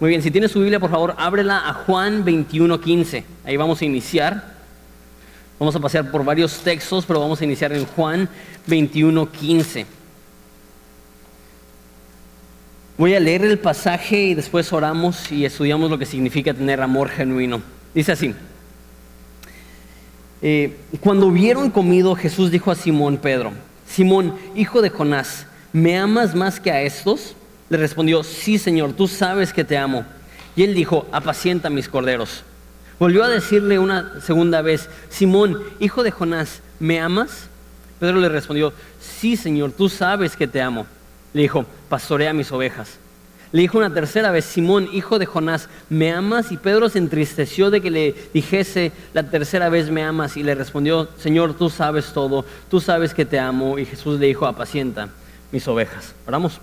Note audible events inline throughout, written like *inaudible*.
Muy bien, si tienes su Biblia, por favor, ábrela a Juan 21:15. Ahí vamos a iniciar. Vamos a pasear por varios textos, pero vamos a iniciar en Juan 21:15. Voy a leer el pasaje y después oramos y estudiamos lo que significa tener amor genuino. Dice así. Eh, cuando hubieron comido, Jesús dijo a Simón Pedro, Simón, hijo de Jonás, ¿me amas más que a estos? Le respondió, sí, Señor, tú sabes que te amo. Y él dijo, apacienta mis corderos. Volvió a decirle una segunda vez, Simón, hijo de Jonás, ¿me amas? Pedro le respondió, sí, Señor, tú sabes que te amo. Le dijo, pastorea mis ovejas. Le dijo una tercera vez, Simón, hijo de Jonás, ¿me amas? Y Pedro se entristeció de que le dijese la tercera vez, ¿me amas? Y le respondió, Señor, tú sabes todo, tú sabes que te amo. Y Jesús le dijo, apacienta mis ovejas. Oramos.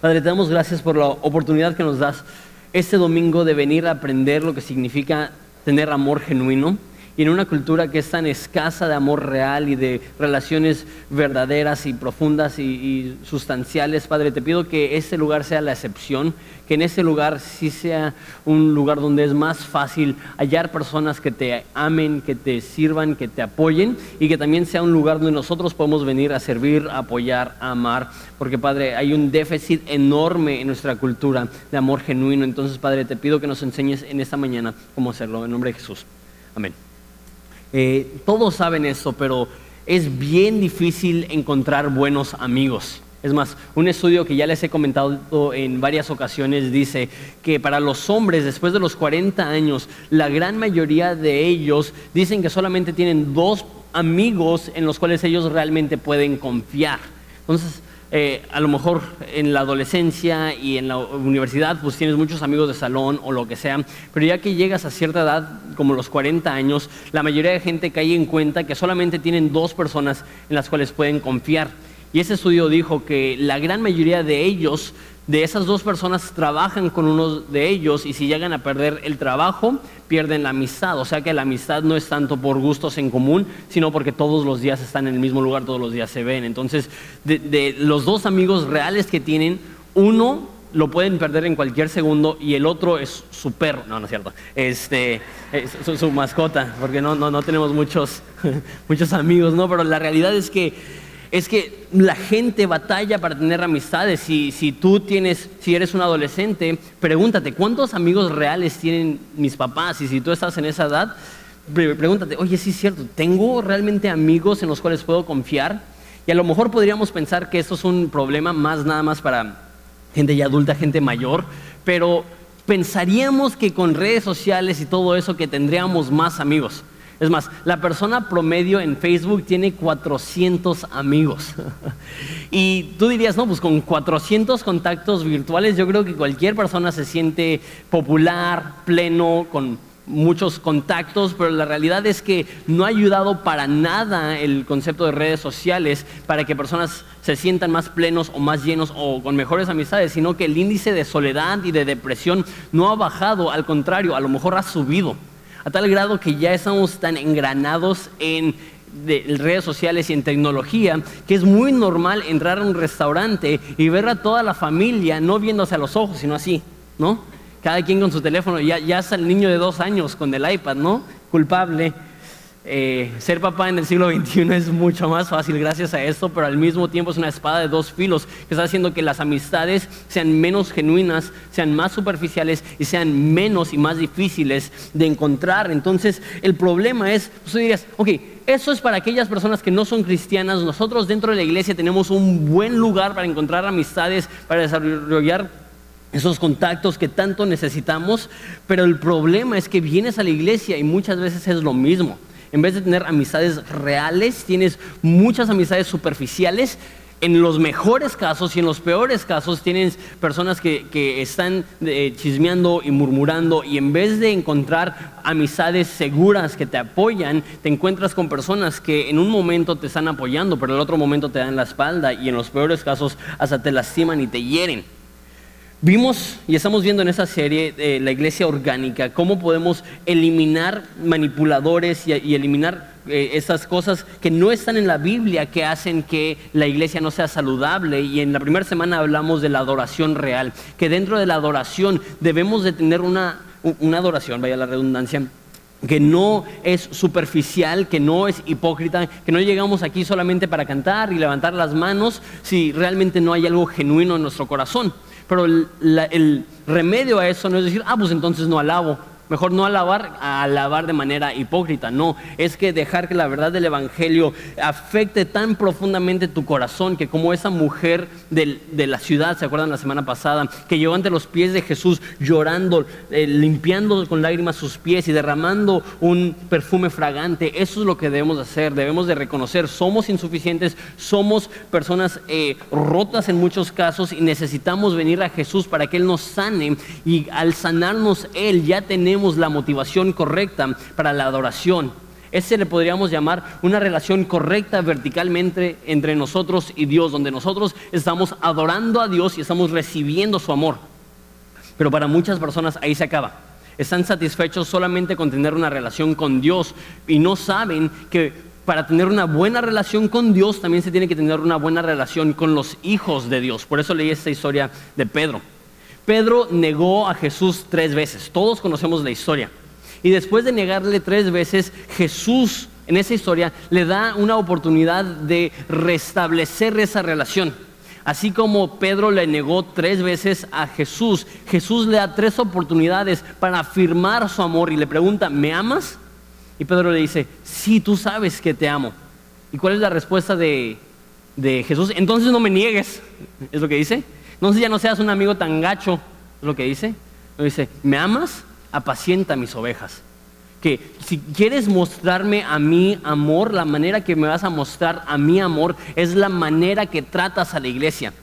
Padre, te damos gracias por la oportunidad que nos das este domingo de venir a aprender lo que significa tener amor genuino y en una cultura que es tan escasa de amor real y de relaciones verdaderas y profundas y, sustanciales, Padre, te pido que ese lugar sea la excepción, que en ese lugar sí sea un lugar donde es más fácil hallar personas que te amen, que te sirvan, que te apoyen y que también sea un lugar donde nosotros podemos venir a servir, a apoyar, a amar, porque Padre, hay un déficit enorme en nuestra cultura de amor genuino. Entonces, Padre, te pido que nos enseñes en esta mañana cómo hacerlo. En nombre de Jesús. Amén. Eh, todos saben eso, pero es bien difícil encontrar buenos amigos. Es más, un estudio que ya les he comentado en varias ocasiones dice que para los hombres después de los 40 años, la gran mayoría de ellos dicen que solamente tienen dos amigos en los cuales ellos realmente pueden confiar. Entonces, eh, a lo mejor en la adolescencia y en la universidad pues tienes muchos amigos de salón o lo que sea, pero ya que llegas a cierta edad, como los 40 años, la mayoría de gente cae en cuenta que solamente tienen dos personas en las cuales pueden confiar. Y ese estudio dijo que la gran mayoría de ellos de esas dos personas trabajan con uno de ellos y si llegan a perder el trabajo, pierden la amistad. O sea que la amistad no es tanto por gustos en común, sino porque todos los días están en el mismo lugar, todos los días se ven. Entonces, de, los dos amigos reales que tienen, uno lo pueden perder en cualquier segundo y el otro es su perro, no, no es cierto, este, es su, su mascota, porque no, no, no tenemos muchos, *laughs* muchos amigos, ¿no? Pero la realidad es que es que la gente batalla para tener amistades. Si, si tú tienes, si eres un adolescente, pregúntate, ¿cuántos amigos reales tienen mis papás? Y si tú estás en esa edad, pregúntate, oye, sí es cierto, ¿tengo realmente amigos en los cuales puedo confiar? Y a lo mejor podríamos pensar que esto es un problema más nada más para gente ya adulta, gente mayor, pero pensaríamos que con redes sociales y todo eso que tendríamos más amigos. Es más, la persona promedio en Facebook tiene 400 amigos. *laughs* y tú dirías, no, pues con 400 contactos virtuales yo creo que cualquier persona se siente popular, pleno, con muchos contactos, pero la realidad es que no ha ayudado para nada el concepto de redes sociales para que personas se sientan más plenos o más llenos o con mejores amistades, sino que el índice de soledad y de depresión no ha bajado, al contrario, a lo mejor ha subido a tal grado que ya estamos tan engranados en redes sociales y en tecnología, que es muy normal entrar a un restaurante y ver a toda la familia no viéndose a los ojos, sino así, ¿no? Cada quien con su teléfono, ya, ya está el niño de dos años con el iPad, ¿no? Culpable. Eh, ser papá en el siglo XXI es mucho más fácil gracias a esto, pero al mismo tiempo es una espada de dos filos que está haciendo que las amistades sean menos genuinas, sean más superficiales y sean menos y más difíciles de encontrar. Entonces, el problema es, tú dirías, ok, eso es para aquellas personas que no son cristianas. Nosotros dentro de la iglesia tenemos un buen lugar para encontrar amistades, para desarrollar esos contactos que tanto necesitamos, pero el problema es que vienes a la iglesia y muchas veces es lo mismo. En vez de tener amistades reales, tienes muchas amistades superficiales. En los mejores casos y en los peores casos tienes personas que, están eh, chismeando y murmurando y en vez de encontrar amistades seguras que te apoyan, te encuentras con personas que en un momento te están apoyando, pero en el otro momento te dan la espalda y en los peores casos hasta te lastiman y te hieren. Vimos y estamos viendo en esa serie de la iglesia orgánica cómo podemos eliminar manipuladores y, eliminar eh, esas cosas que no están en la Biblia que hacen que la iglesia no sea saludable. Y en la primera semana hablamos de la adoración real, que dentro de la adoración debemos de tener una, una adoración, vaya la redundancia, que no es superficial, que no es hipócrita, que no llegamos aquí solamente para cantar y levantar las manos si realmente no hay algo genuino en nuestro corazón. Pero el, remedio a eso no es decir, ah, pues entonces no alabo, Mejor no alabar, a alabar de manera hipócrita, no. Es que dejar que la verdad del Evangelio afecte tan profundamente tu corazón que como esa mujer de la ciudad, ¿se acuerdan la semana pasada? Que llegó ante los pies de Jesús llorando, eh, limpiando con lágrimas sus pies y derramando un perfume fragante. Eso es lo que debemos hacer. Debemos de reconocer, somos insuficientes, somos personas eh, rotas en muchos casos y necesitamos venir a Jesús para que Él nos sane. Y al sanarnos Él ya tenemos la motivación correcta para la adoración. Ese le podríamos llamar una relación correcta verticalmente entre nosotros y Dios, donde nosotros estamos adorando a Dios y estamos recibiendo su amor. Pero para muchas personas ahí se acaba. Están satisfechos solamente con tener una relación con Dios y no saben que para tener una buena relación con Dios también se tiene que tener una buena relación con los hijos de Dios. Por eso leí esta historia de Pedro. Pedro negó a Jesús tres veces. Todos conocemos la historia. Y después de negarle tres veces, Jesús en esa historia le da una oportunidad de restablecer esa relación. Así como Pedro le negó tres veces a Jesús, Jesús le da tres oportunidades para afirmar su amor y le pregunta, ¿me amas? Y Pedro le dice, sí, tú sabes que te amo. ¿Y cuál es la respuesta de, de Jesús? Entonces no me niegues, es lo que dice. Entonces ya no seas un amigo tan gacho, es lo que dice. Dice, ¿me amas? Apacienta mis ovejas. Que si quieres mostrarme a mi amor, la manera que me vas a mostrar a mi amor es la manera que tratas a la iglesia.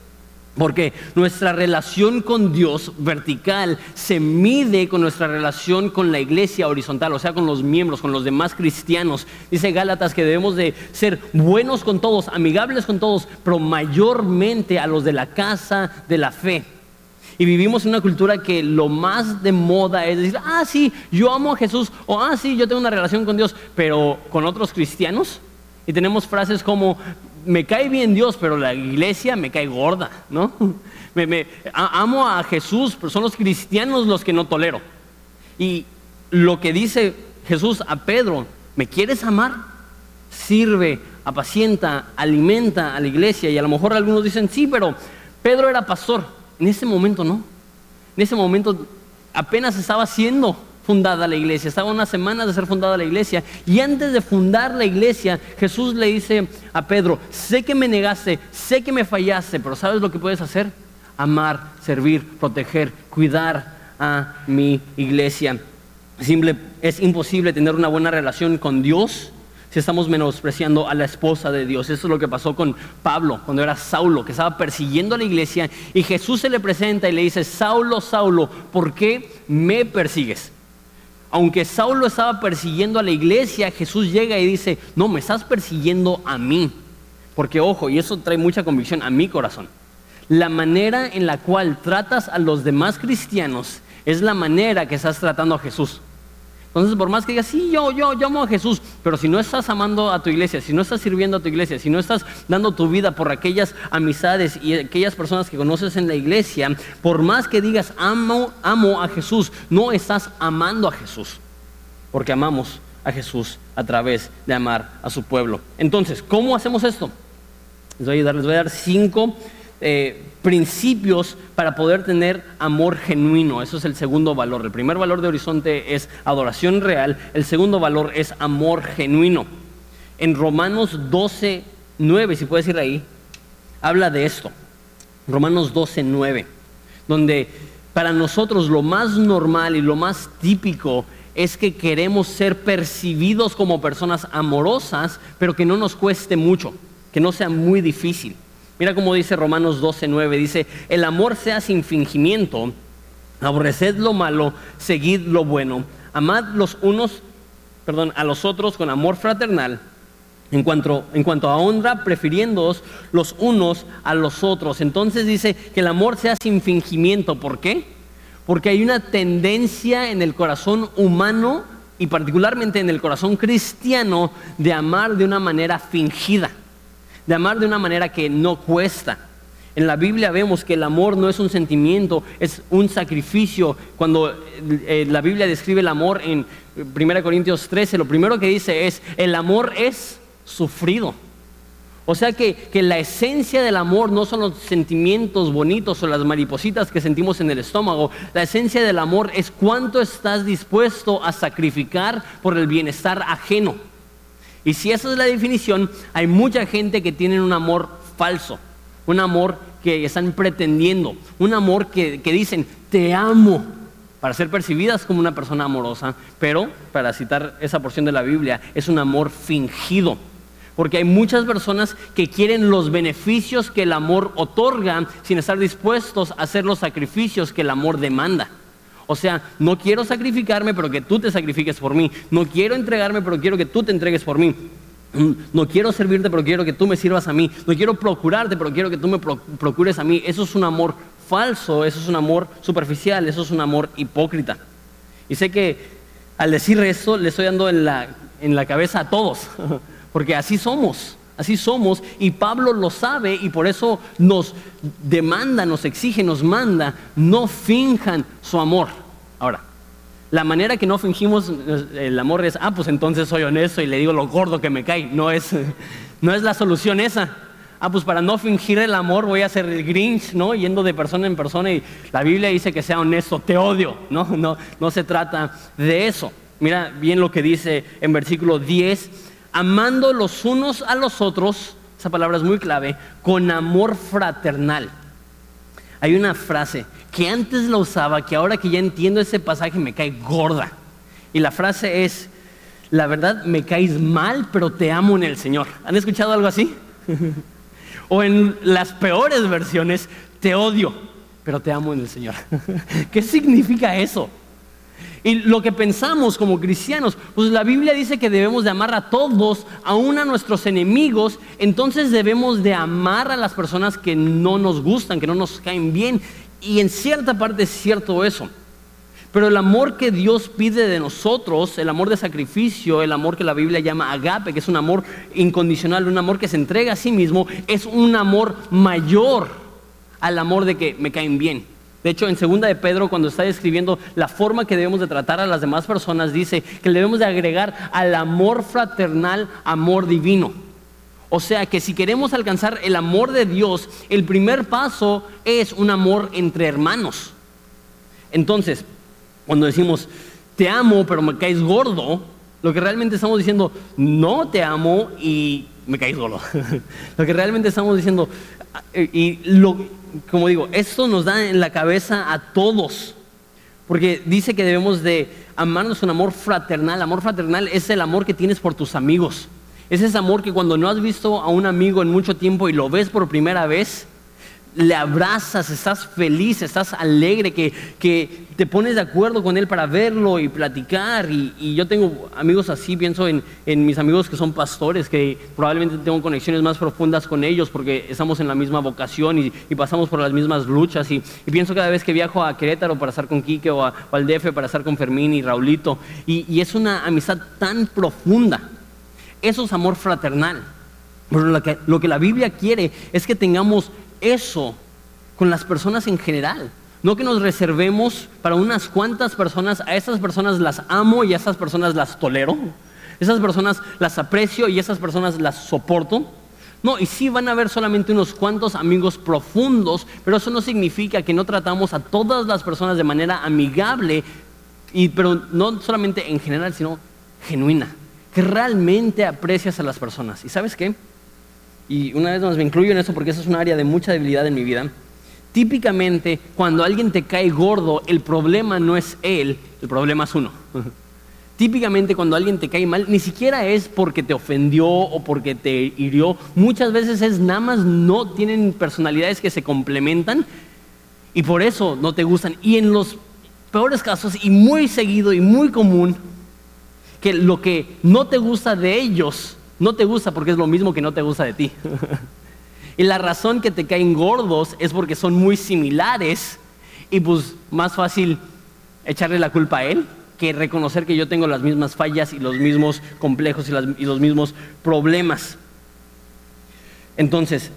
Porque nuestra relación con Dios vertical se mide con nuestra relación con la iglesia horizontal, o sea, con los miembros, con los demás cristianos. Dice Gálatas que debemos de ser buenos con todos, amigables con todos, pero mayormente a los de la casa de la fe. Y vivimos en una cultura que lo más de moda es decir, ah, sí, yo amo a Jesús, o ah, sí, yo tengo una relación con Dios, pero con otros cristianos. Y tenemos frases como, me cae bien Dios, pero la iglesia me cae gorda, ¿no? *laughs* Me, amo a Jesús, pero son los cristianos los que no tolero. Y lo que dice Jesús a Pedro, ¿me quieres amar? Sirve, apacienta, alimenta a la iglesia. Y a lo mejor algunos dicen, sí, pero Pedro era pastor. En ese momento no. En ese momento apenas estaba haciendo fundada la iglesia, estaba unas semanas de ser fundada la iglesia. Y antes de fundar la iglesia, Jesús le dice a Pedro, sé que me negaste, sé que me fallaste, pero ¿sabes lo que puedes hacer? Amar, servir, proteger, cuidar a mi iglesia. Simple, es imposible tener una buena relación con Dios si estamos menospreciando a la esposa de Dios. Eso es lo que pasó con Pablo cuando era Saulo, que estaba persiguiendo a la iglesia y Jesús se le presenta y le dice, Saulo, Saulo, ¿por qué me persigues? Aunque Saulo estaba persiguiendo a la iglesia, Jesús llega y dice, no, me estás persiguiendo a mí. Porque ojo, y eso trae mucha convicción a mi corazón. La manera en la cual tratas a los demás cristianos es la manera que estás tratando a Jesús. Entonces, por más que digas, sí, yo, yo, yo amo a Jesús, pero si no estás amando a tu iglesia, si no estás sirviendo a tu iglesia, si no estás dando tu vida por aquellas amistades y aquellas personas que conoces en la iglesia, por más que digas, amo, amo a Jesús, no estás amando a Jesús, porque amamos a Jesús a través de amar a su pueblo. Entonces, ¿cómo hacemos esto? Les voy a les voy a dar cinco eh, principios para poder tener amor genuino. Eso es el segundo valor. El primer valor de Horizonte es adoración real. El segundo valor es amor genuino. En Romanos 12, 9, si puedes ir ahí, habla de esto. Romanos 12, 9, donde para nosotros lo más normal y lo más típico es que queremos ser percibidos como personas amorosas, pero que no nos cueste mucho, que no sea muy difícil. Mira cómo dice Romanos 12, 9, dice, el amor sea sin fingimiento, aborreced lo malo, seguid lo bueno, amad los unos, perdón, a los otros con amor fraternal, en cuanto, en cuanto a honra, prefiriéndoos los unos a los otros. Entonces dice que el amor sea sin fingimiento. ¿Por qué? Porque hay una tendencia en el corazón humano y particularmente en el corazón cristiano, de amar de una manera fingida, de amar de una manera que no cuesta. En la Biblia vemos que el amor no es un sentimiento, es un sacrificio. Cuando eh, la Biblia describe el amor en 1 Corintios 13, lo primero que dice es, el amor es sufrido. O sea que, que, la esencia del amor no son los sentimientos bonitos o las maripositas que sentimos en el estómago. La esencia del amor es cuánto estás dispuesto a sacrificar por el bienestar ajeno. Y si esa es la definición, hay mucha gente que tiene un amor falso, un amor que están pretendiendo, un amor que, que dicen, te amo, para ser percibidas como una persona amorosa, pero, para citar esa porción de la Biblia, es un amor fingido porque hay muchas personas que quieren los beneficios que el amor otorga sin estar dispuestos a hacer los sacrificios que el amor demanda. O sea, no quiero sacrificarme, pero que tú te sacrifiques por mí. No quiero entregarme, pero quiero que tú te entregues por mí. *clears throat* No quiero servirte, pero quiero que tú me sirvas a mí. No quiero procurarte, pero quiero que tú me procures a mí. Eso es un amor falso, eso es un amor superficial, eso es un amor hipócrita. Y sé que al decir eso le estoy dando en la, en la cabeza a todos. *laughs* porque así somos, así somos, y Pablo lo sabe y por eso nos demanda, nos exige, nos manda, no finjan su amor. Ahora, la manera que no fingimos el amor es, ah, pues entonces soy honesto y le digo lo gordo que me cae, no es, *laughs* no es la solución esa. Ah, pues para no fingir el amor voy a ser el Grinch, ¿no? Yendo de persona en persona y la Biblia dice que sea honesto, te odio, ¿no? No, no se trata de eso. Mira bien lo que dice en versículo 10 amando los unos a los otros, esa palabra es muy clave, con amor fraternal. Hay una frase que antes la usaba, que ahora que ya entiendo ese pasaje me cae gorda. Y la frase es, la verdad me caes mal, pero te amo en el Señor. ¿Han escuchado algo así? *laughs* o en las peores versiones, te odio, pero te amo en el Señor. *laughs* ¿Qué significa eso? Y lo que pensamos como cristianos, pues la Biblia dice que debemos de amar a todos, aún a nuestros enemigos, entonces debemos de amar a las personas que no nos gustan, que no nos caen bien. Y en cierta parte es cierto eso. Pero el amor que Dios pide de nosotros, el amor de sacrificio, el amor que la Biblia llama agape, que es un amor incondicional, un amor que se entrega a sí mismo, es un amor mayor al amor de que me caen bien. De hecho, en segunda de Pedro, cuando está describiendo la forma que debemos de tratar a las demás personas, dice que debemos de agregar al amor fraternal amor divino. O sea que si queremos alcanzar el amor de Dios, el primer paso es un amor entre hermanos. Entonces, cuando decimos, te amo, pero me caes gordo, lo que realmente estamos diciendo, no te amo y me caes *laughs* gordo. lo que realmente estamos diciendo, y lo, como digo, esto nos da en la cabeza a todos, porque dice que debemos de amarnos un amor fraternal. Amor fraternal es el amor que tienes por tus amigos. Es ese amor que cuando no has visto a un amigo en mucho tiempo y lo ves por primera vez, le abrazas, estás feliz, estás alegre, que, que, te pones de acuerdo con él para verlo y platicar. Y, yo tengo amigos así, pienso en, en, mis amigos que son pastores, que probablemente tengo conexiones más profundas con ellos porque estamos en la misma vocación y, y pasamos por las mismas luchas. Y, pienso cada vez que viajo a Querétaro para estar con Quique o, al DF para estar con Fermín y Raulito. Y, es una amistad tan profunda. Eso es amor fraternal. Pero lo que, lo que la Biblia quiere es que tengamos eso con las personas en general. No que nos reservemos para unas cuantas personas, a esas personas las amo y a esas personas las tolero. Esas personas las aprecio y esas personas las soporto. No, y sí van a haber solamente unos cuantos amigos profundos, pero eso no significa que no tratamos a todas las personas de manera amigable, y, pero no solamente en general, sino genuina, que realmente aprecias a las personas. ¿Y sabes qué? Y una vez más me incluyo en eso porque eso es un área de mucha debilidad en mi vida, típicamente cuando alguien te cae gordo, el problema no es él, el problema es uno. *laughs* Típicamente cuando alguien te cae mal, ni siquiera es porque te ofendió o porque te hirió, muchas veces es nada más no tienen personalidades que se complementan y por eso no te gustan. Y en los peores casos, y muy seguido y muy común, que lo que no te gusta de ellos no te gusta porque es lo mismo que no te gusta de ti. y la razón que te caen gordos es porque son muy similares y pues más fácil echarle la culpa a él que reconocer que yo tengo las mismas fallas y los mismos complejos y, los mismos problemas. Entonces,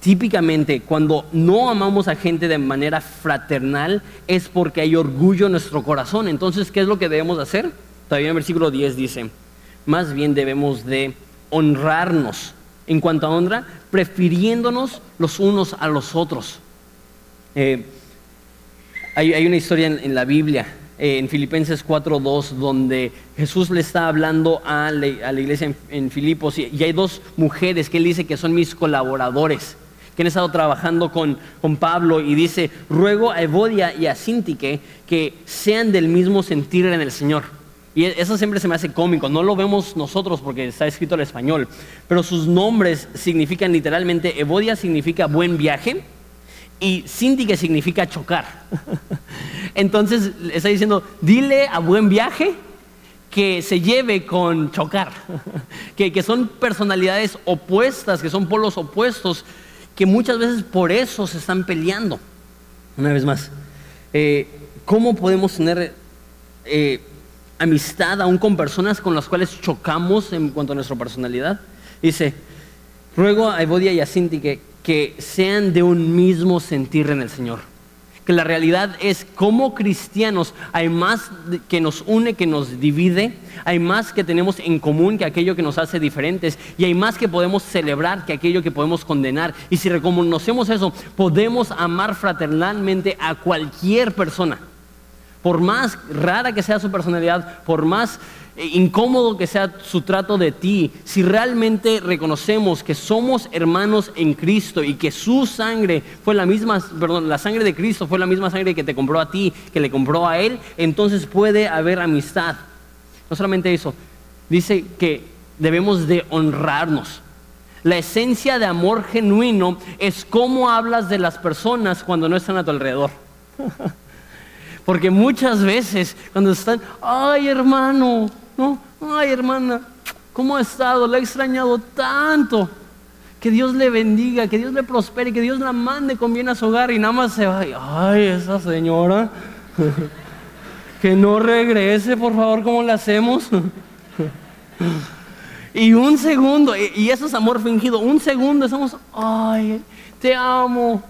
típicamente cuando no amamos a gente de manera fraternal es porque hay orgullo en nuestro corazón. Entonces, ¿qué es lo que debemos hacer? Todavía en versículo 10 dice, más bien debemos de honrarnos. En cuanto a honra, prefiriéndonos los unos a los otros. Eh, hay, una historia en, la Biblia, eh, en Filipenses 4.2, donde Jesús le está hablando a la, iglesia en, Filipos y, hay dos mujeres que él dice que son mis colaboradores, que han estado trabajando con, con Pablo y dice, ruego a Evodia y a Sintique que sean del mismo sentir en el Señor. Y eso siempre se me hace cómico, no lo vemos nosotros porque está escrito en español, pero sus nombres significan literalmente, Evodia significa buen viaje, y Cindy que significa chocar. *laughs* Entonces está diciendo, dile a buen viaje que se lleve con chocar, *laughs* que, son personalidades opuestas, que son polos opuestos, que muchas veces por eso se están peleando. Una vez más, eh, ¿cómo podemos tener eh, amistad aún con personas con las cuales chocamos en cuanto a nuestra personalidad? Dice, ruego a Evodia y a Cindy que que sean de un mismo sentir en el Señor. Que la realidad es como cristianos hay más que nos une, que nos divide, hay más que tenemos en común que aquello que nos hace diferentes y hay más que podemos celebrar que aquello que podemos condenar. Y si reconocemos eso, podemos amar fraternalmente a cualquier persona. Por más rara que sea su personalidad, por más eh, incómodo que sea su trato de ti, si realmente reconocemos que somos hermanos en Cristo y que su sangre fue la misma, perdón, la sangre de Cristo fue la misma sangre que te compró a ti, que le compró a Él, entonces puede haber amistad. No solamente eso, dice que debemos de honrarnos. La esencia de amor genuino es cómo hablas de las personas cuando no están a tu alrededor. *laughs* Porque muchas veces cuando están, ay hermano, no, ay hermana, ¿cómo ha estado? Le ha extrañado tanto. Que Dios le bendiga, que Dios le prospere, que Dios la mande con bien a su hogar y nada más se va. Ay, esa señora. *laughs* que no regrese, por favor, ¿cómo le hacemos? *laughs* y un segundo, y eso es amor fingido, un segundo estamos, ay, te amo.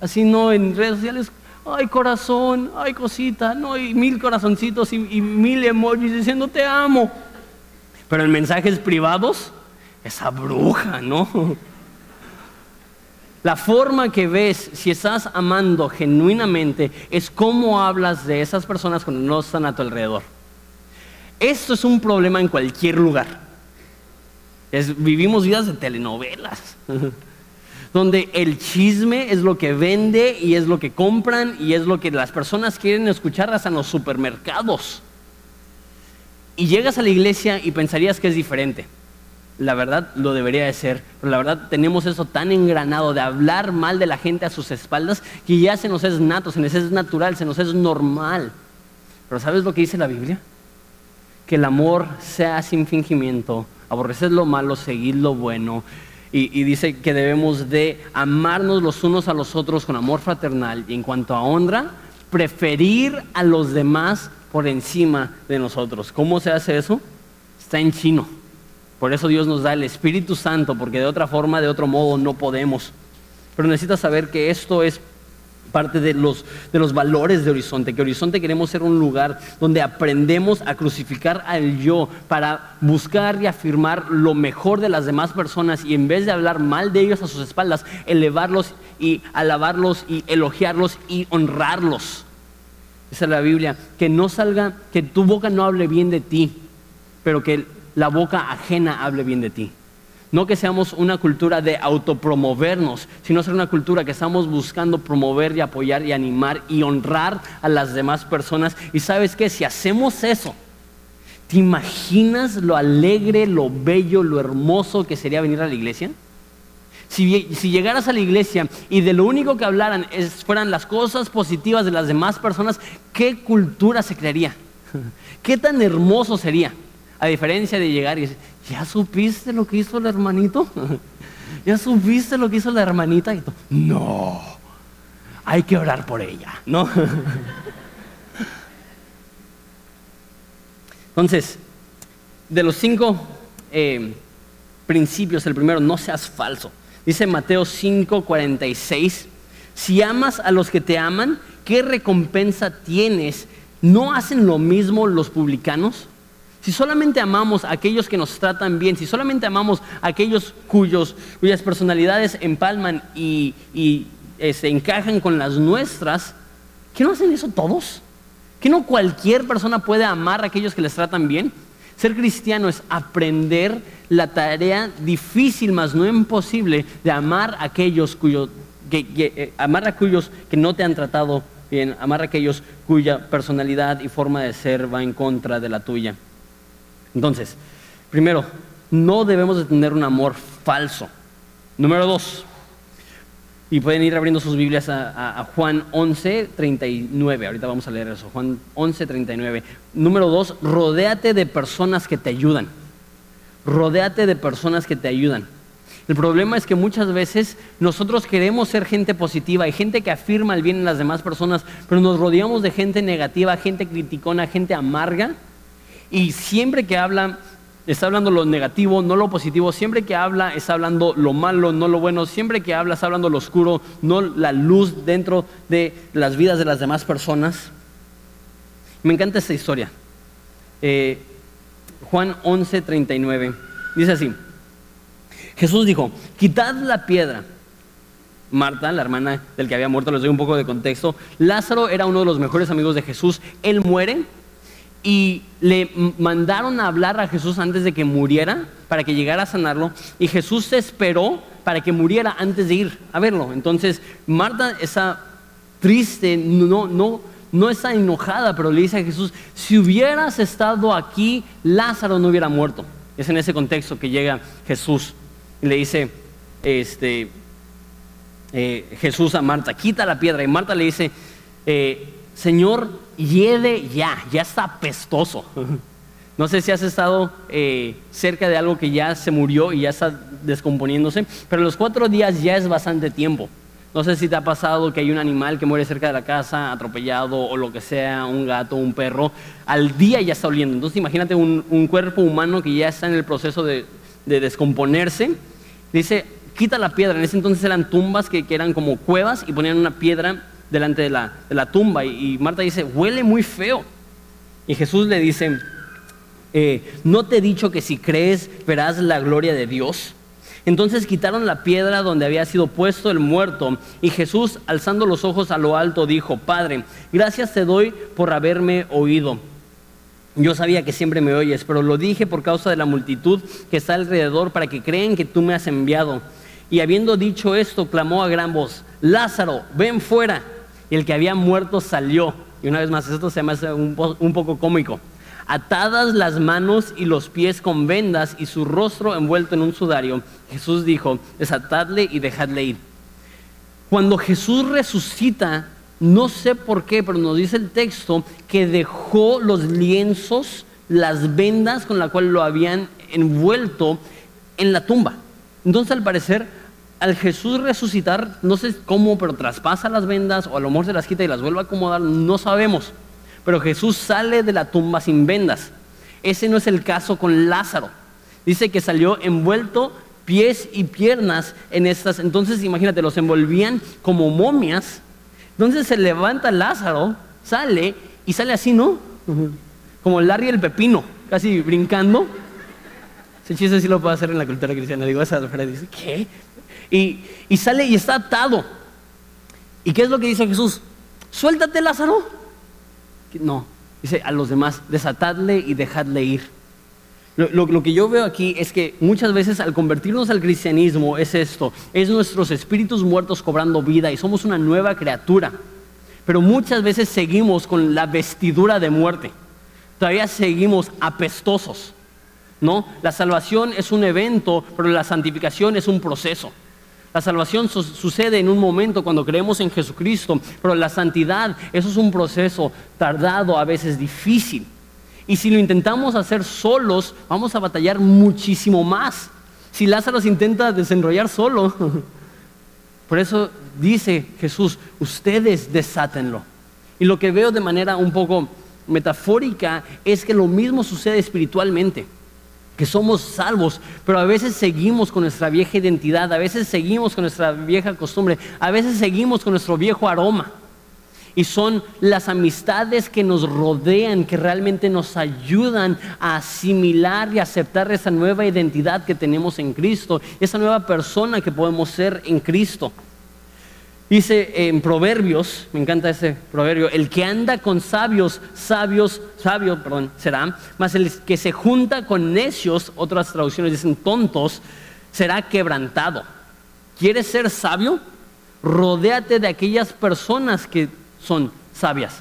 Así no, en redes sociales, ay corazón, ay cosita, no, y mil corazoncitos y, mil emojis diciendo te amo. Pero en mensajes privados, esa bruja, ¿no? La forma que ves si estás amando genuinamente es cómo hablas de esas personas cuando no están a tu alrededor. Esto es un problema en cualquier lugar. vivimos vidas de telenovelas. *laughs* donde el chisme es lo que vende y es lo que compran y es lo que las personas quieren escuchar hasta en los supermercados. Y llegas a la iglesia y pensarías que es diferente. La verdad lo debería de ser, pero la verdad tenemos eso tan engranado de hablar mal de la gente a sus espaldas que ya se nos es nato, se nos es natural, se nos es normal. Pero ¿sabes lo que dice la Biblia? Que el amor sea sin fingimiento, aborrecer lo malo, seguir lo bueno, y, dice que debemos de amarnos los unos a los otros con amor fraternal y en cuanto a honra, preferir a los demás por encima de nosotros. ¿Cómo se hace eso? Está en chino. Por eso Dios nos da el Espíritu Santo, porque de otra forma, de otro modo, no podemos. Pero necesitas saber que esto es parte de los, de los valores de Horizonte, que Horizonte queremos ser un lugar donde aprendemos a crucificar al yo para buscar y afirmar lo mejor de las demás personas y en vez de hablar mal de ellos a sus espaldas, elevarlos y alabarlos y elogiarlos y honrarlos. Esa es la Biblia, que no salga, que tu boca no hable bien de ti, pero que la boca ajena hable bien de ti. No que seamos una cultura de autopromovernos, sino ser una cultura que estamos buscando promover y apoyar y animar y honrar a las demás personas. Y sabes que si hacemos eso, ¿te imaginas lo alegre, lo bello, lo hermoso que sería venir a la iglesia? Si, llegaras a la iglesia y de lo único que hablaran fueran las cosas positivas de las demás personas, ¿qué cultura se crearía? *laughs* ¿Qué tan hermoso sería? A diferencia de llegar y decir, ¿ya supiste lo que hizo el hermanito? *laughs* ¿Ya supiste lo que hizo la hermanita? Y no, hay que orar por ella, ¿no? *laughs* Entonces, de los cinco eh, principios, el primero, no seas falso. Dice Mateo 5, 46, si amas a los que te aman, ¿qué recompensa tienes? ¿No hacen lo mismo los publicanos? Si solamente amamos a aquellos que nos tratan bien, si solamente amamos a aquellos cuyos, cuyas personalidades empalman y, y se este, encajan con las nuestras, ¿qué no hacen eso todos? ¿Que no cualquier persona puede amar a aquellos que les tratan bien? Ser cristiano es aprender la tarea difícil, más no imposible, de amar a aquellos cuyo, que, eh, amar a cuyos que no te han tratado bien, amar a aquellos cuya personalidad y forma de ser va en contra de la tuya. Entonces, primero, no debemos de tener un amor falso. Número dos, y pueden ir abriendo sus Biblias a, Juan 11, 39. Ahorita vamos a leer eso. Juan 11, 39. Número dos, rodéate de personas que te ayudan. Rodéate de personas que te ayudan. El problema es que muchas veces nosotros queremos ser gente positiva y gente que afirma el bien en las demás personas, pero nos rodeamos de gente negativa, gente criticona, gente amarga y siempre que habla, está hablando lo negativo, no lo positivo. Siempre que habla, está hablando lo malo, no lo bueno. Siempre que habla, está hablando lo oscuro, no la luz dentro de las vidas de las demás personas. Me encanta esta historia. Eh, Juan 11, 39. Dice así. Jesús dijo, quitad la piedra. Marta, la hermana del que había muerto, les doy un poco de contexto. Lázaro era uno de los mejores amigos de Jesús. Él muere y le mandaron a hablar a Jesús antes de que muriera para que llegara a sanarlo y Jesús se esperó para que muriera antes de ir a verlo. Entonces Marta está triste, no, no, no está enojada, pero le dice a Jesús, si hubieras estado aquí, Lázaro no hubiera muerto. Es en ese contexto que llega Jesús y le dice, este, eh, Jesús a Marta, quita la piedra. Y Marta le dice, eh, Señor, hiede ya, ya está apestoso. No sé si has estado eh, cerca de algo que ya se murió y ya está descomponiéndose, pero los cuatro días ya es bastante tiempo. No sé si te ha pasado que hay un animal que muere cerca de la casa, atropellado o lo que sea, un gato, un perro, al día ya está oliendo. Entonces imagínate un, cuerpo humano que ya está en el proceso de, descomponerse. Dice, quita la piedra. En ese entonces eran tumbas que, que eran como cuevas y ponían una piedra delante de la, tumba y, Marta dice, huele muy feo. Y Jesús le dice, eh, ¿no te he dicho que si crees verás la gloria de Dios? Entonces quitaron la piedra donde había sido puesto el muerto y Jesús, alzando los ojos a lo alto, dijo, Padre, gracias te doy por haberme oído. Yo sabía que siempre me oyes, pero lo dije por causa de la multitud que está alrededor para que creen que tú me has enviado. Y habiendo dicho esto, clamó a gran voz, Lázaro, ven fuera. Y el que había muerto salió. Y una vez más, esto se me hace un, poco cómico. Atadas las manos y los pies con vendas y su rostro envuelto en un sudario, Jesús dijo, desatadle y dejadle ir. Cuando Jesús resucita, no sé por qué, pero nos dice el texto que dejó los lienzos, las vendas con las cuales lo habían envuelto en la tumba. Entonces, al parecer, al Jesús resucitar, no sé cómo, pero traspasa las vendas o a lo mejor se las quita y las vuelve a acomodar, no sabemos. Pero Jesús sale de la tumba sin vendas. Ese no es el caso con Lázaro. Dice que salió envuelto pies y piernas en estas. Entonces, imagínate, los envolvían como momias. Entonces se levanta Lázaro, sale y sale así, ¿no? Como Larry el pepino, casi brincando. Ese chiste sí lo puedo hacer en la cultura cristiana. Digo, esa dice, ¿qué? Y, sale y está atado. ¿Y qué es lo que dice Jesús? Suéltate, Lázaro. No, dice a los demás, desatadle y dejadle ir. Lo, que yo veo aquí es que muchas veces al convertirnos al cristianismo es esto, es nuestros espíritus muertos cobrando vida y somos una nueva criatura. Pero muchas veces seguimos con la vestidura de muerte. Todavía seguimos apestosos. ¿No? La salvación es un evento, pero la santificación es un proceso. La salvación sucede en un momento cuando creemos en Jesucristo, pero la santidad, eso es un proceso tardado, a veces difícil. Y si lo intentamos hacer solos, vamos a batallar muchísimo más. Si Lázaro se intenta desenrollar solo, *laughs* por eso dice Jesús, ustedes desátenlo. Y lo que veo de manera un poco metafórica es que lo mismo sucede espiritualmente que somos salvos, pero a veces seguimos con nuestra vieja identidad, a veces seguimos con nuestra vieja costumbre, a veces seguimos con nuestro viejo aroma. Y son las amistades que nos rodean, que realmente nos ayudan a asimilar y aceptar esa nueva identidad que tenemos en Cristo, esa nueva persona que podemos ser en Cristo. Dice en Proverbios, me encanta ese proverbio, el que anda con sabios, sabios, sabio, perdón, será, más el que se junta con necios, otras traducciones dicen tontos, será quebrantado. ¿Quieres ser sabio? Rodéate de aquellas personas que son sabias.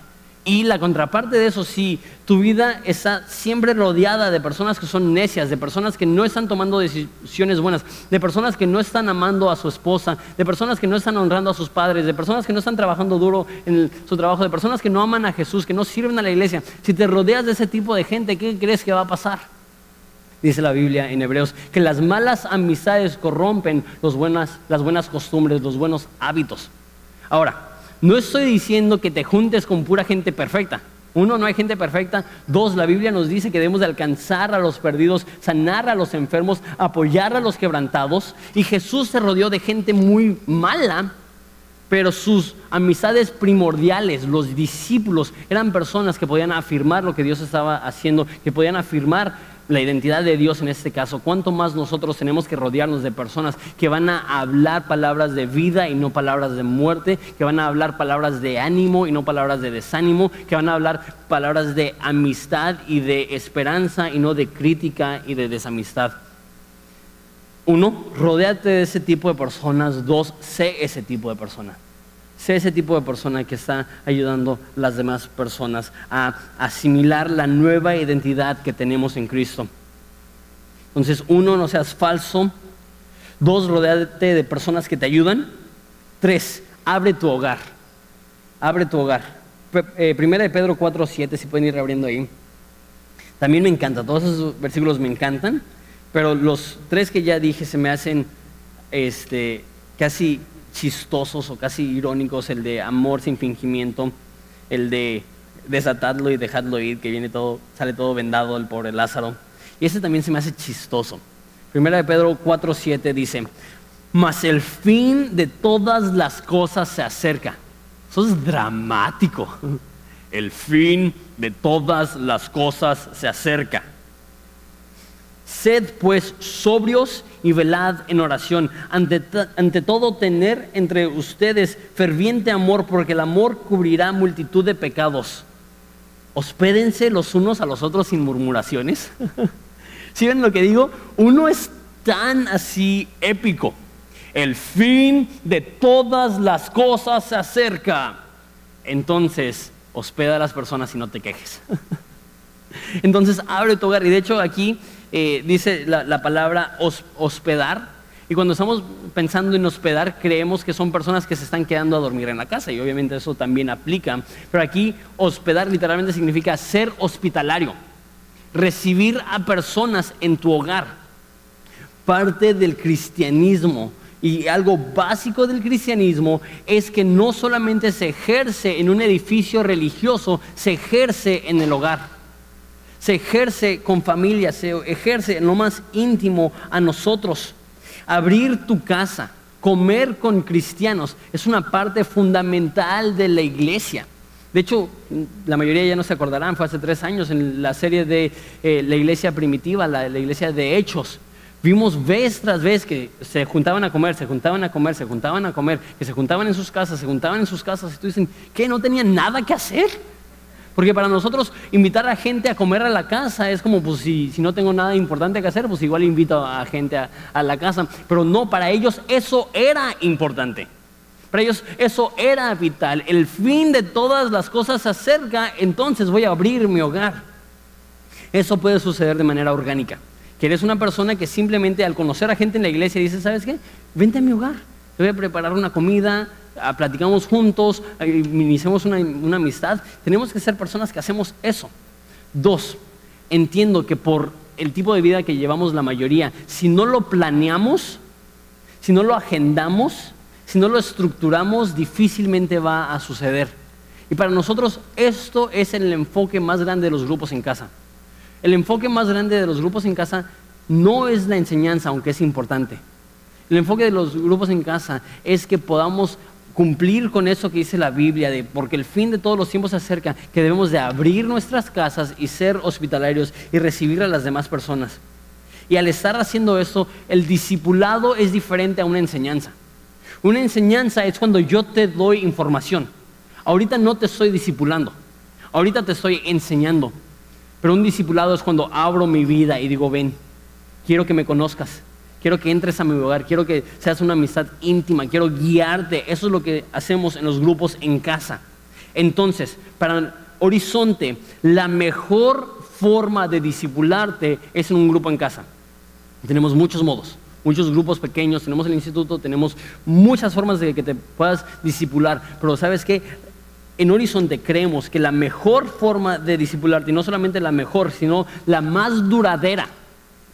Y la contraparte de eso, si tu vida está siempre rodeada de personas que son necias, de personas que no están tomando decisiones buenas, de personas que no están amando a su esposa, de personas que no están honrando a sus padres, de personas que no están trabajando duro en su trabajo, de personas que no aman a Jesús, que no sirven a la iglesia. Si te rodeas de ese tipo de gente, ¿qué crees que va a pasar? Dice la Biblia en Hebreos, que las malas amistades corrompen las buenas costumbres, los buenos hábitos. Ahora, no estoy diciendo que te juntes con pura gente perfecta. Uno, no hay gente perfecta. Dos, la Biblia nos dice que debemos de alcanzar a los perdidos, sanar a los enfermos, apoyar a los quebrantados. Y Jesús se rodeó de gente muy mala, pero sus amistades primordiales, los discípulos, eran personas que podían afirmar lo que Dios estaba haciendo, que podían afirmar la identidad de Dios en este caso, cuánto más nosotros tenemos que rodearnos de personas que van a hablar palabras de vida y no palabras de muerte, que van a hablar palabras de ánimo y no palabras de desánimo, que van a hablar palabras de amistad y de esperanza y no de crítica y de desamistad. Uno, rodéate de ese tipo de personas. Dos, sé ese tipo de persona. Sé ese tipo de persona que está ayudando a las demás personas a asimilar la nueva identidad que tenemos en Cristo. Entonces, uno, no seas falso. Dos, rodeate de personas que te ayudan. Tres, abre tu hogar. Abre tu hogar. Eh, primera de Pedro 4, 7, si pueden ir abriendo ahí. También me encanta, todos esos versículos me encantan, pero los tres que ya dije se me hacen este, casi chistosos o casi irónicos, el de amor sin fingimiento, el de desatadlo y dejadlo ir, que viene todo, sale todo vendado el pobre Lázaro. Y ese también se me hace chistoso. Primera de Pedro 4:7 dice, mas el fin de todas las cosas se acerca. Eso es dramático. *laughs* El fin de todas las cosas se acerca. Sed pues sobrios y velad en oración. Ante, ante, todo, tener entre ustedes ferviente amor, porque el amor cubrirá multitud de pecados. Hospédense los unos a los otros sin murmuraciones. *laughs* ¿Sí ven lo que digo? Uno es tan así épico. El fin de todas las cosas se acerca. Entonces, hospeda a las personas y no te quejes. *laughs* Entonces, abre tu hogar. Y de hecho, aquí eh, dice la, palabra hospedar. Y cuando estamos pensando en hospedar, creemos que son personas que se están quedando a dormir en la casa. Y obviamente eso también aplica. Pero aquí hospedar literalmente significa ser hospitalario. Recibir a personas en tu hogar. Parte del cristianismo y algo básico del cristianismo es que no solamente se ejerce en un edificio religioso, se ejerce en el hogar se ejerce con familia, se ejerce en lo más íntimo a nosotros. Abrir tu casa, comer con cristianos, es una parte fundamental de la iglesia. De hecho, la mayoría ya no se acordarán, fue hace tres años en la serie de eh, la iglesia primitiva, la, la iglesia de Hechos. Vimos vez tras vez que se juntaban a comer, se juntaban a comer, se juntaban a comer, que se juntaban en sus casas, se juntaban en sus casas y tú dicen, ¿qué? ¿No tenían nada que hacer? Porque para nosotros invitar a gente a comer a la casa es como, pues si, no tengo nada importante que hacer, pues igual invito a gente a, la casa. Pero no, para ellos eso era importante. Para ellos eso era vital. El fin de todas las cosas se acerca, entonces voy a abrir mi hogar. Eso puede suceder de manera orgánica. Que eres una persona que simplemente al conocer a gente en la iglesia dice, ¿sabes qué? Vente a mi hogar. Te voy a preparar una comida, platicamos juntos, iniciamos una, una amistad. Tenemos que ser personas que hacemos eso. Dos, entiendo que por el tipo de vida que llevamos la mayoría, si no lo planeamos, si no lo agendamos, si no lo estructuramos, difícilmente va a suceder. Y para nosotros esto es el enfoque más grande de los grupos en casa. El enfoque más grande de los grupos en casa no es la enseñanza, aunque es importante. El enfoque de los grupos en casa es que podamos cumplir con eso que dice la Biblia, de, porque el fin de todos los tiempos se acerca, que debemos de abrir nuestras casas y ser hospitalarios y recibir a las demás personas. Y al estar haciendo eso, el discipulado es diferente a una enseñanza. Una enseñanza es cuando yo te doy información. Ahorita no te estoy discipulando, ahorita te estoy enseñando. Pero un discipulado es cuando abro mi vida y digo, ven, quiero que me conozcas, quiero que entres a mi hogar, quiero que seas una amistad íntima, quiero guiarte. Eso es lo que hacemos en los grupos en casa. Entonces, para Horizonte, la mejor forma de discipularte es en un grupo en casa. Tenemos muchos modos, muchos grupos pequeños, tenemos el instituto, tenemos muchas formas de que te puedas discipular, pero sabes que en Horizonte creemos que la mejor forma de discipularte, y no solamente la mejor, sino la más duradera,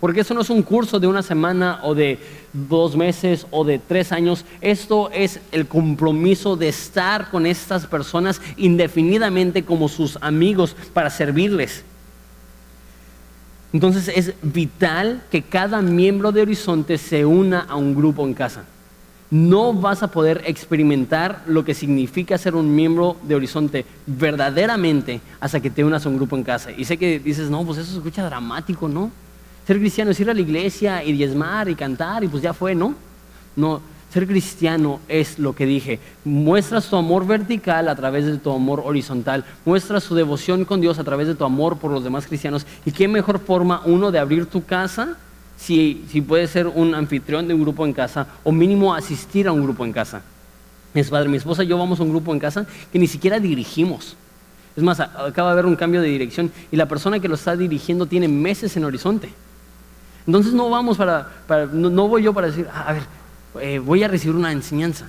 porque eso no es un curso de una semana o de dos meses o de tres años. Esto es el compromiso de estar con estas personas indefinidamente como sus amigos para servirles. Entonces es vital que cada miembro de Horizonte se una a un grupo en casa. No vas a poder experimentar lo que significa ser un miembro de Horizonte verdaderamente hasta que te unas a un grupo en casa. Y sé que dices, no, pues eso se escucha dramático, ¿no? Ser cristiano es ir a la iglesia y diezmar y cantar y pues ya fue, ¿no? No, ser cristiano es lo que dije. Muestras tu amor vertical a través de tu amor horizontal. Muestras tu devoción con Dios a través de tu amor por los demás cristianos. ¿Y qué mejor forma, uno, de abrir tu casa? Si, si puedes ser un anfitrión de un grupo en casa o mínimo asistir a un grupo en casa. Es padre, mi esposa y yo vamos a un grupo en casa que ni siquiera dirigimos. Es más, acaba de haber un cambio de dirección y la persona que lo está dirigiendo tiene meses en horizonte. Entonces no vamos para, no, voy yo para decir, ah, a ver, eh, voy a recibir una enseñanza.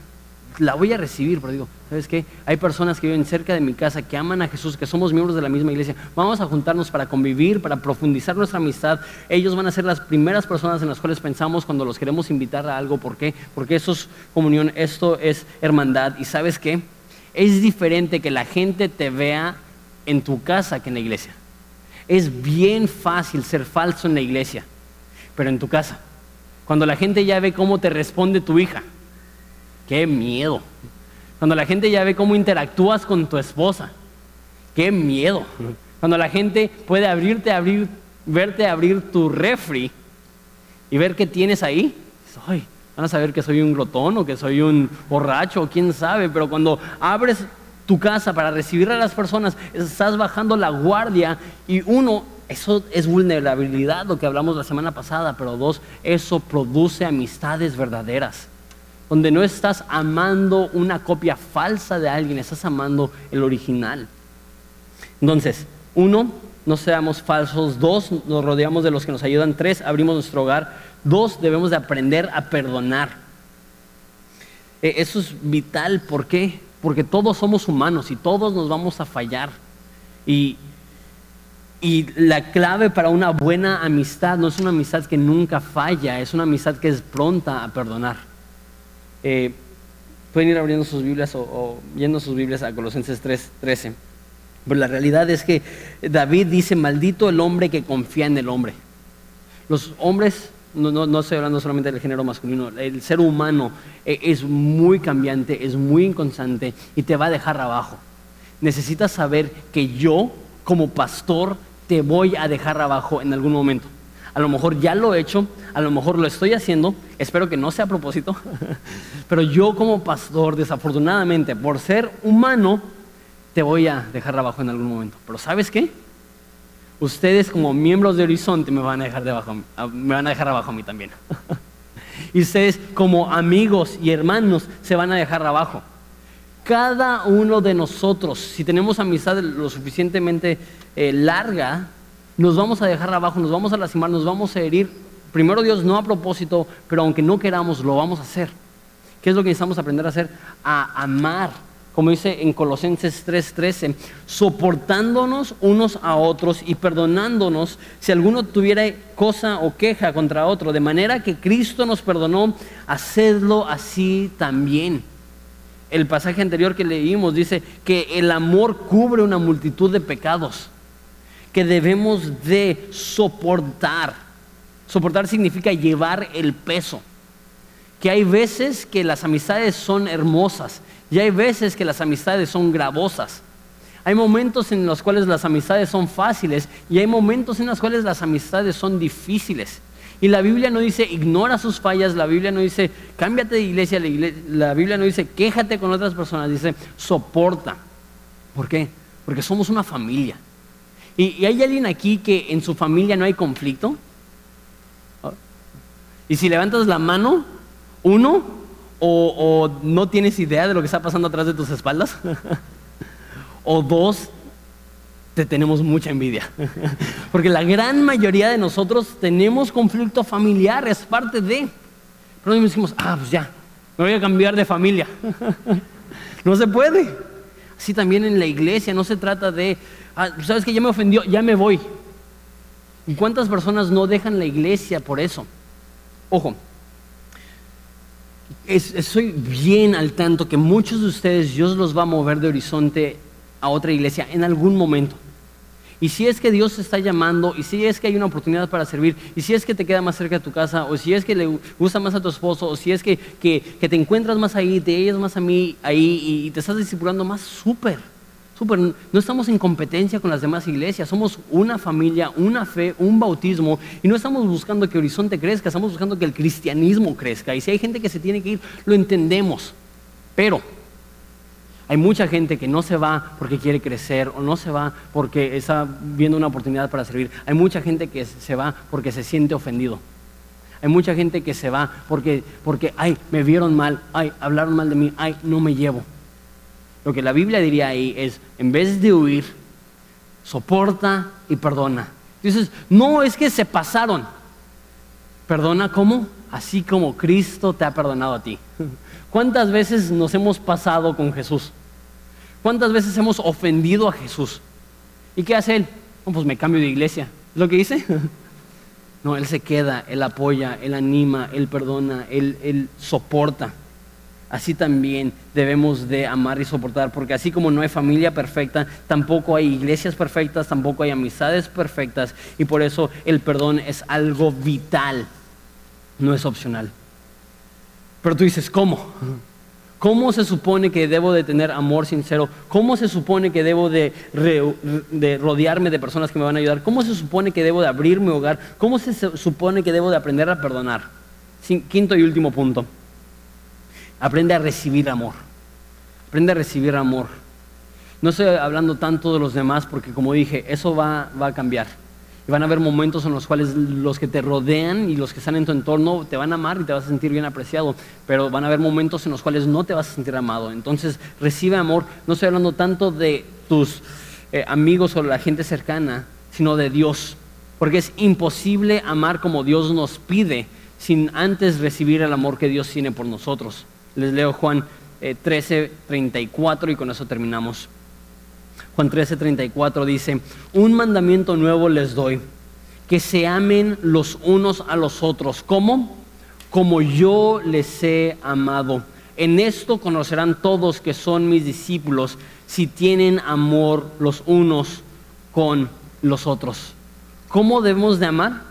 La voy a recibir, pero digo, ¿sabes qué? Hay personas que viven cerca de mi casa, que aman a Jesús, que somos miembros de la misma iglesia. Vamos a juntarnos para convivir, para profundizar nuestra amistad. Ellos van a ser las primeras personas en las cuales pensamos cuando los queremos invitar a algo. ¿Por qué? Porque eso es comunión, esto es hermandad. ¿Y sabes qué? Es diferente que la gente te vea en tu casa que en la iglesia. Es bien fácil ser falso en la iglesia, pero en tu casa. Cuando la gente ya ve cómo te responde tu hija, qué miedo. Cuando la gente ya ve cómo interactúas con tu esposa, qué miedo. Cuando la gente puede abrirte, abrir, verte abrir tu refri y ver qué tienes ahí, ay, van a saber que soy un glotón o que soy un borracho, quién sabe, pero cuando abres tu casa para recibir a las personas, estás bajando la guardia y uno eso es vulnerabilidad, lo que hablamos la semana pasada, pero dos, eso produce amistades verdaderas, donde no estás amando una copia falsa de alguien, estás amando el original. Entonces, uno, no seamos falsos. Dos, nos rodeamos de los que nos ayudan. Tres, abrimos nuestro hogar. Dos, debemos de aprender a perdonar. E, eso es vital. ¿Por qué? Porque todos somos humanos y todos nos vamos a fallar. Y y la clave para una buena amistad no es una amistad que nunca falla, es una amistad que es pronta a perdonar. Eh, pueden ir abriendo sus Biblias o, yendo sus Biblias a Colosenses 3:13. Pero la realidad es que David dice, maldito el hombre que confía en el hombre. Los hombres, no, no, estoy hablando solamente del género masculino, el ser humano eh, es muy cambiante, es muy inconstante y te va a dejar abajo. Necesitas saber que yo como pastor te voy a dejar abajo en algún momento. A lo mejor ya lo he hecho, a lo mejor lo estoy haciendo, espero que no sea a propósito, *laughs* pero yo como pastor, desafortunadamente, por ser humano, te voy a dejar abajo en algún momento. Pero ¿sabes qué? Ustedes como miembros de Horizonte me van a dejar, debajo, me van a dejar abajo a mí también. *laughs* y ustedes como amigos y hermanos se van a dejar abajo cada uno de nosotros, si tenemos amistad lo suficientemente eh, larga, nos vamos a dejar abajo, nos vamos a lastimar, nos vamos a herir. Primero Dios, no a propósito, pero aunque no queramos, lo vamos a hacer. ¿Qué es lo que necesitamos aprender a hacer? A amar, como dice en Colosenses 3:13, soportándonos unos a otros y perdonándonos si alguno tuviera cosa o queja contra otro, de manera que Cristo nos perdonó, hacedlo así también. El pasaje anterior que leímos dice que el amor cubre una multitud de pecados que debemos de soportar. Soportar significa llevar el peso. Que hay veces que las amistades son hermosas y hay veces que las amistades son gravosas. Hay momentos en los cuales las amistades son fáciles y hay momentos en los cuales las amistades son difíciles. Y la Biblia no dice ignora sus fallas, la Biblia no dice cámbiate de iglesia, la, Biblia no dice quéjate con otras personas, dice soporta. ¿Por qué? Porque somos una familia. ¿Y, hay alguien aquí que en su familia no hay conflicto? Y si levantas la mano, uno, o, no tienes idea de lo que está pasando atrás de tus espaldas, *laughs* o dos, te tenemos mucha envidia. *laughs* Porque la gran mayoría de nosotros tenemos conflicto familiar, es parte de. Pero decimos, ah, pues ya, me voy a cambiar de familia. *laughs* no se puede. Así también en la iglesia, no se trata de, ah, sabes que ya me ofendió, ya me voy. ¿Y cuántas personas no dejan la iglesia por eso? Ojo, estoy bien al tanto que muchos de ustedes Dios los va a mover de horizonte a otra iglesia en algún momento. Y si es que Dios te está llamando, y si es que hay una oportunidad para servir, y si es que te queda más cerca de tu casa, o si es que le gusta más a tu esposo, o si es que, que, te encuentras más ahí, te ellas más a mí ahí y, te estás discipulando más, súper, súper. No estamos en competencia con las demás iglesias, somos una familia, una fe, un bautismo, y no estamos buscando que Horizonte crezca, estamos buscando que el cristianismo crezca. Y si hay gente que se tiene que ir, lo entendemos. Pero hay mucha gente que no se va porque quiere crecer o no se va porque está viendo una oportunidad para servir. Hay mucha gente que se va porque se siente ofendido. Hay mucha gente que se va porque, porque ay, me vieron mal, ay, hablaron mal de mí, ay, no me llevo. Lo que la Biblia diría ahí es, en vez de huir, soporta y perdona. Dices, no, es que se pasaron. Perdona cómo? Así como Cristo te ha perdonado a ti. ¿Cuántas veces nos hemos pasado con Jesús? ¿Cuántas veces hemos ofendido a Jesús? ¿Y qué hace Él? pues me cambio de iglesia. ¿Es lo que dice? *laughs* No, Él se queda, Él apoya, Él anima, Él perdona, Él, él soporta. Así también debemos de amar y soportar, porque así como no hay familia perfecta, tampoco hay iglesias perfectas, tampoco hay amistades perfectas, y por eso el perdón es algo vital, no es opcional. Pero tú dices, ¿cómo? ¿Cómo se supone que debo de tener amor sincero? ¿Cómo se supone que debo de, rodearme de personas que me van a ayudar? ¿Cómo se supone que debo de abrir mi hogar? ¿Cómo se supone que debo de aprender a perdonar? Quinto y último punto. Aprende a recibir amor. Aprende a recibir amor. No estoy hablando tanto de los demás porque como dije, eso va a cambiar. Y van a haber momentos en los cuales los que te rodean y los que están en tu entorno te van a amar y te vas a sentir bien apreciado, pero van a haber momentos en los cuales no te vas a sentir amado. Entonces recibe amor. No estoy hablando tanto de tus eh, amigos o la gente cercana, sino de Dios. Porque es imposible amar como Dios nos pide sin antes recibir el amor que Dios tiene por nosotros. Les leo Juan 13, eh, 34 y con eso terminamos. Juan 13:34 dice, un mandamiento nuevo les doy, que se amen los unos a los otros. ¿Cómo? Como yo les he amado. En esto conocerán todos que son mis discípulos si tienen amor los unos con los otros. ¿Cómo debemos de amar?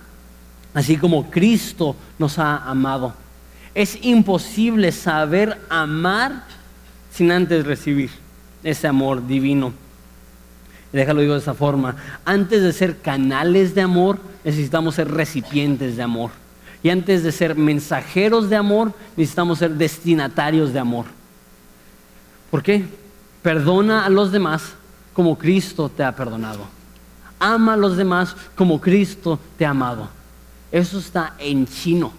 Así como Cristo nos ha amado. Es imposible saber amar sin antes recibir ese amor divino déjalo digo de esa forma, antes de ser canales de amor, necesitamos ser recipientes de amor. Y antes de ser mensajeros de amor, necesitamos ser destinatarios de amor. ¿Por qué? Perdona a los demás como Cristo te ha perdonado. Ama a los demás como Cristo te ha amado. Eso está en chino.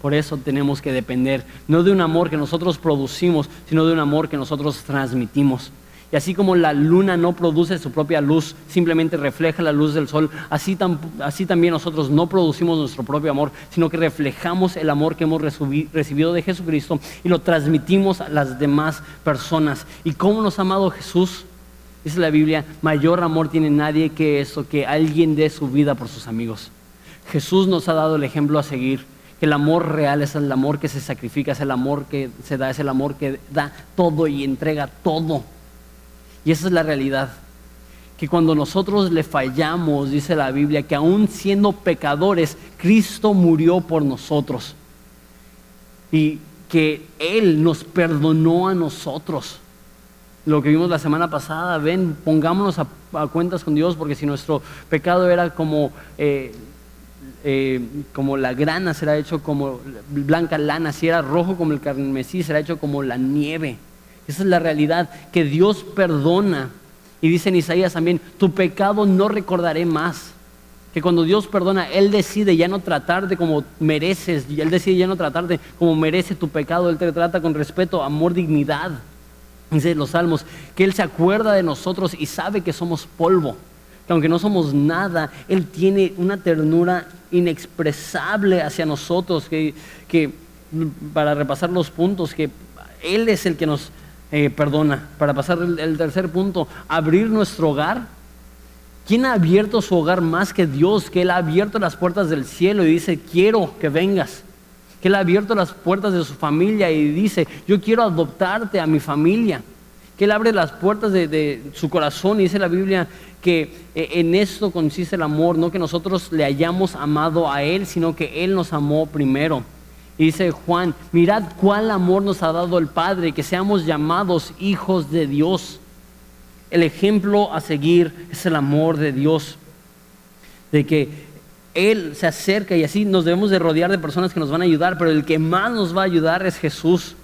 Por eso tenemos que depender no de un amor que nosotros producimos, sino de un amor que nosotros transmitimos. Y así como la luna no produce su propia luz, simplemente refleja la luz del sol, así, también nosotros no producimos nuestro propio amor, sino que reflejamos el amor que hemos recibido de Jesucristo y lo transmitimos a las demás personas. ¿Y cómo nos ha amado Jesús? Dice la Biblia, mayor amor tiene nadie que eso, que alguien dé su vida por sus amigos. Jesús nos ha dado el ejemplo a seguir que el amor real es el amor que se sacrifica, es el amor que se da, es el amor que da todo y entrega todo. Y esa es la realidad. Que cuando nosotros le fallamos, dice la Biblia, que aún siendo pecadores, Cristo murió por nosotros. Y que Él nos perdonó a nosotros. Lo que vimos la semana pasada, ven, pongámonos a, cuentas con Dios, porque si nuestro pecado era como eh, eh, como la grana será hecho como blanca lana, si era rojo como el carmesí, será hecho como la nieve. Esa es la realidad, que Dios perdona. Y dice en Isaías también, tu pecado no recordaré más. Que cuando Dios perdona, Él decide ya no tratarte como mereces, Él decide ya no tratarte como merece tu pecado, Él te trata con respeto, amor, dignidad. Dice los salmos, que Él se acuerda de nosotros y sabe que somos polvo que aunque no somos nada, Él tiene una ternura inexpresable hacia nosotros, que, para repasar los puntos, que Él es el que nos eh, perdona. Para pasar el, tercer punto, abrir nuestro hogar. ¿Quién ha abierto su hogar más que Dios? Que Él ha abierto las puertas del cielo y dice, quiero que vengas. Que Él ha abierto las puertas de su familia y dice, yo quiero adoptarte a mi familia. Que Él abre las puertas de, su corazón y dice la Biblia que eh, en esto consiste el amor, no que nosotros le hayamos amado a Él, sino que Él nos amó primero. Y dice Juan, mirad cuál amor nos ha dado el Padre, que seamos llamados hijos de Dios. El ejemplo a seguir es el amor de Dios, de que Él se acerca y así nos debemos de rodear de personas que nos van a ayudar, pero el que más nos va a ayudar es Jesús.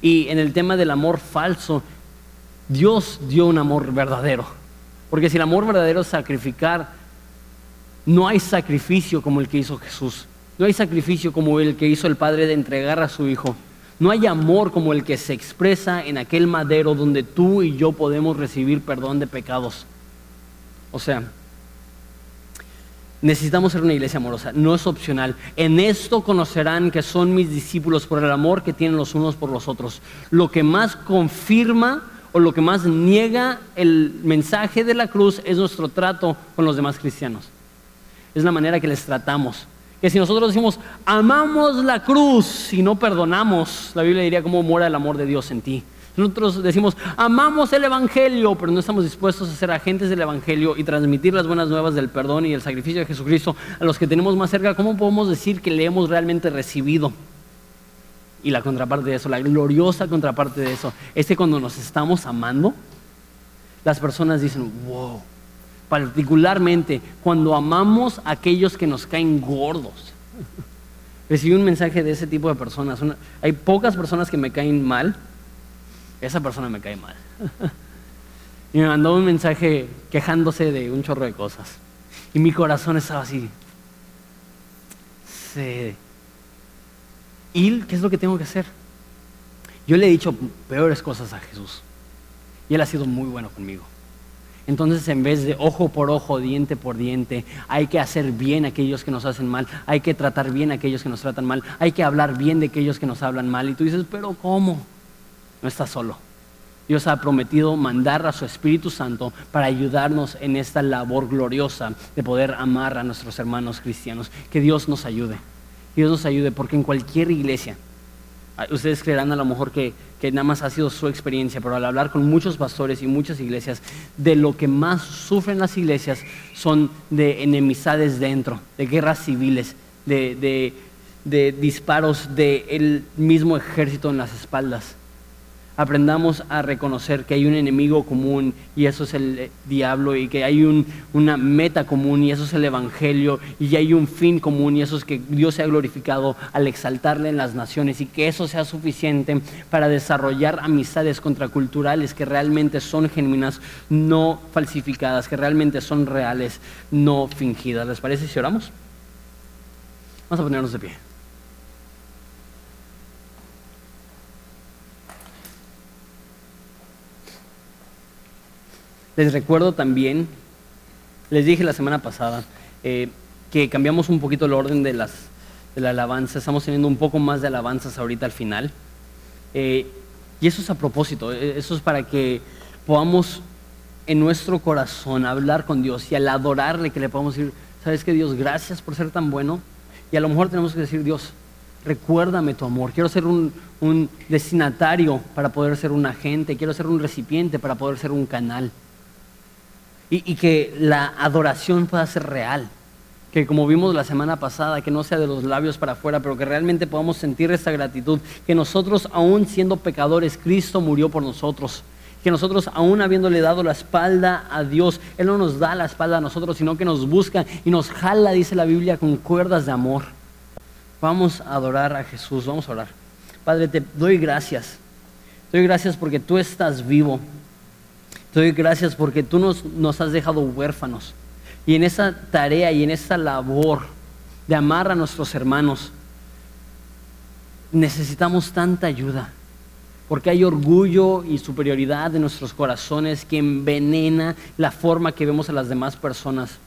Y en el tema del amor falso, Dios dio un amor verdadero. Porque si el amor verdadero es sacrificar, no hay sacrificio como el que hizo Jesús. No hay sacrificio como el que hizo el Padre de entregar a su Hijo. No hay amor como el que se expresa en aquel madero donde tú y yo podemos recibir perdón de pecados. O sea, necesitamos ser una iglesia amorosa, no es opcional. En esto conocerán que son mis discípulos por el amor que tienen los unos por los otros. Lo que más confirma o lo que más niega el mensaje de la cruz es nuestro trato con los demás cristianos. Es la manera que les tratamos. Que si nosotros decimos, amamos la cruz y no perdonamos, la Biblia diría cómo mora el amor de Dios en ti. Nosotros decimos, amamos el Evangelio, pero no estamos dispuestos a ser agentes del Evangelio y transmitir las buenas nuevas del perdón y el sacrificio de Jesucristo a los que tenemos más cerca. ¿Cómo podemos decir que le hemos realmente recibido? Y la contraparte de eso, la gloriosa contraparte de eso, es que cuando nos estamos amando, las personas dicen, wow, particularmente cuando amamos a aquellos que nos caen gordos. Recibí un mensaje de ese tipo de personas. hay pocas personas que me caen mal. Esa persona me cae mal. *laughs* y me mandó un mensaje quejándose de un chorro de cosas. Y mi corazón estaba así. ¿Y qué es lo que tengo que hacer? Yo le he dicho peores cosas a Jesús. Y Él ha sido muy bueno conmigo. Entonces, en vez de ojo por ojo, diente por diente, hay que hacer bien a aquellos que nos hacen mal, hay que tratar bien a aquellos que nos tratan mal, hay que hablar bien de aquellos que nos hablan mal. Y tú dices, pero ¿cómo? No estás solo. Dios ha prometido mandar a su Espíritu Santo para ayudarnos en esta labor gloriosa de poder amar a nuestros hermanos cristianos. Que Dios nos ayude. Dios nos ayude, porque en cualquier iglesia, ustedes creerán a lo mejor que, que, nada más ha sido su experiencia, pero al hablar con muchos pastores y muchas iglesias, de lo que más sufren las iglesias son de enemistades dentro, de guerras civiles, de, de, de disparos del mismo ejército en las espaldas aprendamos a reconocer que hay un enemigo común y eso es el eh, diablo y que hay una meta común y eso es el evangelio y hay un fin común y eso es que Dios sea glorificado al exaltarle en las naciones y que eso sea suficiente para desarrollar amistades contraculturales que realmente son genuinas, no falsificadas, que realmente son reales, no fingidas. ¿Les parece si oramos? Vamos a ponernos de pie. Les recuerdo también, les dije la semana pasada, eh, que cambiamos un poquito el orden de, las, de la alabanza, estamos teniendo un poco más de alabanzas ahorita al final. Eh, y eso es a propósito, eh, eso es para que podamos en nuestro corazón hablar con Dios y al adorarle que le podamos decir, ¿sabes qué Dios? Gracias por ser tan bueno. Y a lo mejor tenemos que decir, Dios, recuérdame tu amor. Quiero ser un, un destinatario para poder ser un agente. Quiero ser un recipiente para poder ser un canal. Y, que la adoración pueda ser real. Que como vimos la semana pasada, que no sea de los labios para afuera, pero que realmente podamos sentir esa gratitud. Que nosotros, aún siendo pecadores, Cristo murió por nosotros que nosotros aún habiéndole dado la espalda a Dios, Él no nos da la espalda a nosotros, sino que nos busca y nos jala, dice la Biblia, con cuerdas de amor. Vamos a adorar a Jesús, vamos a orar. Padre, te doy gracias. Te doy gracias porque tú estás vivo. Te doy gracias porque tú nos, nos has dejado huérfanos. Y en esa tarea y en esa labor de amar a nuestros hermanos, necesitamos tanta ayuda porque hay orgullo y superioridad en nuestros corazones que envenena la forma que vemos a las demás personas.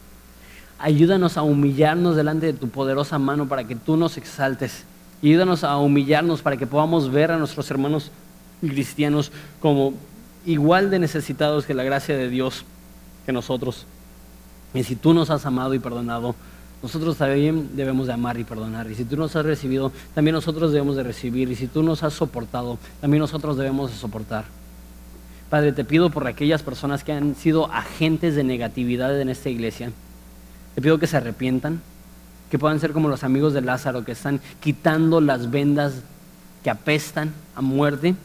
Ayúdanos a humillarnos delante de tu poderosa mano para que tú nos exaltes. Ayúdanos a humillarnos para que podamos ver a nuestros hermanos cristianos como igual de necesitados que la gracia de Dios que nosotros. Y si tú nos has amado y perdonado, nosotros también debemos de amar y perdonar. Y si tú nos has recibido, también nosotros debemos de recibir. Y si tú nos has soportado, también nosotros debemos de soportar. Padre, te pido por aquellas personas que han sido agentes de negatividad en esta iglesia. Te pido que se arrepientan, que puedan ser como los amigos de Lázaro, que están quitando las vendas que apestan a muerte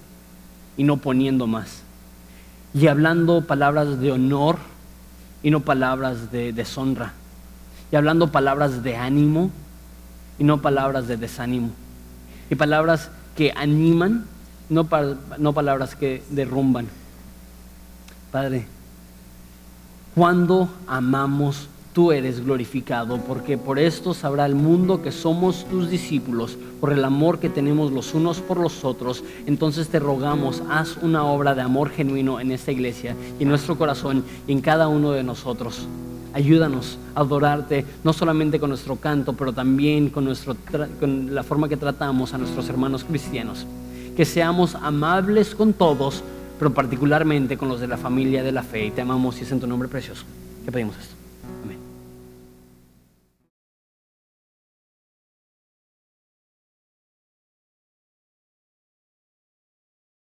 y no poniendo más. Y hablando palabras de honor y no palabras de deshonra y hablando palabras de ánimo y no palabras de desánimo. Y palabras que animan, no, no palabras que derrumban. Padre, cuando amamos tú eres glorificado, porque por esto sabrá el mundo que somos tus discípulos, por el amor que tenemos los unos por los otros. Entonces te rogamos, haz una obra de amor genuino en esta iglesia y en nuestro corazón y en cada uno de nosotros. Ayúdanos a adorarte, no solamente con nuestro canto, pero también con, nuestro con la forma que tratamos a nuestros hermanos cristianos. Que seamos amables con todos, pero particularmente con los de la familia de la fe. Y te amamos y es en tu nombre precioso que pedimos esto.